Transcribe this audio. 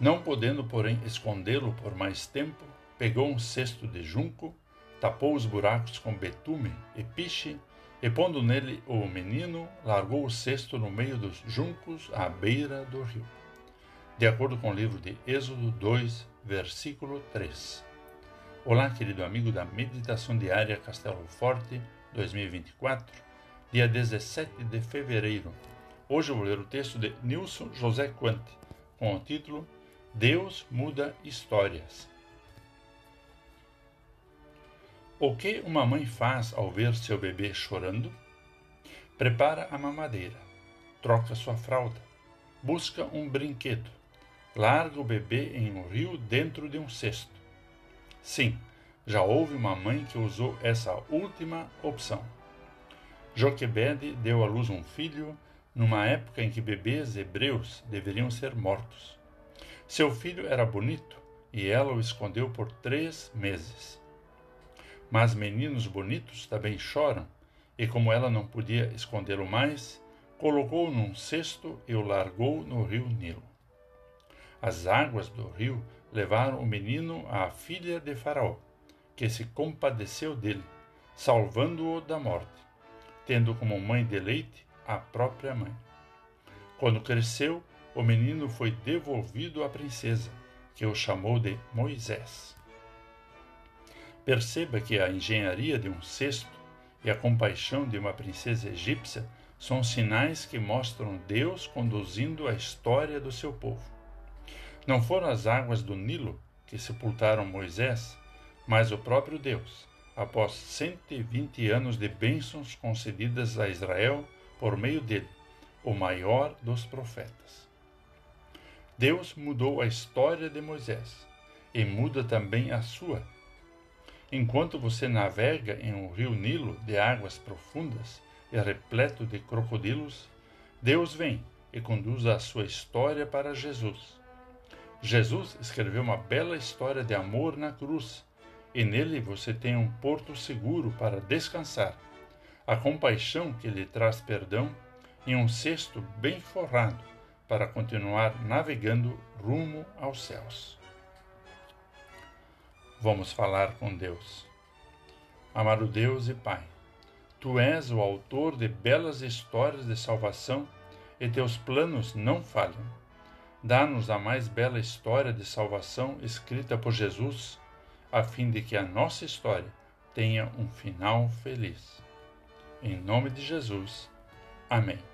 Não podendo, porém, escondê-lo por mais tempo, pegou um cesto de junco, tapou os buracos com betume e piche, e pondo nele o menino, largou o cesto no meio dos juncos à beira do rio. De acordo com o livro de Êxodo 2, versículo 3. Olá, querido amigo da Meditação Diária Castelo Forte 2024, dia 17 de fevereiro. Hoje eu vou ler o texto de Nilson José Quante, com o título Deus muda histórias. O que uma mãe faz ao ver seu bebê chorando? Prepara a mamadeira, troca sua fralda, busca um brinquedo, larga o bebê em um rio dentro de um cesto. Sim, já houve uma mãe que usou essa última opção. Joquebede deu à luz um filho numa época em que bebês hebreus deveriam ser mortos. Seu filho era bonito e ela o escondeu por três meses. Mas meninos bonitos também choram, e como ela não podia escondê-lo mais, colocou-o num cesto e o largou no rio Nilo. As águas do rio levaram o menino à filha de Faraó, que se compadeceu dele, salvando-o da morte, tendo como mãe de leite a própria mãe. Quando cresceu, o menino foi devolvido à princesa, que o chamou de Moisés. Perceba que a engenharia de um cesto e a compaixão de uma princesa egípcia são sinais que mostram Deus conduzindo a história do seu povo. Não foram as águas do Nilo que sepultaram Moisés, mas o próprio Deus, após 120 anos de bênçãos concedidas a Israel por meio dele, o maior dos profetas. Deus mudou a história de Moisés e muda também a sua Enquanto você navega em um rio Nilo de águas profundas e repleto de crocodilos, Deus vem e conduz a sua história para Jesus. Jesus escreveu uma bela história de amor na cruz, e nele você tem um porto seguro para descansar, a compaixão que lhe traz perdão e um cesto bem forrado para continuar navegando rumo aos céus. Vamos falar com Deus. Amado Deus e Pai, Tu és o autor de belas histórias de salvação e teus planos não falham. Dá-nos a mais bela história de salvação escrita por Jesus, a fim de que a nossa história tenha um final feliz. Em nome de Jesus. Amém.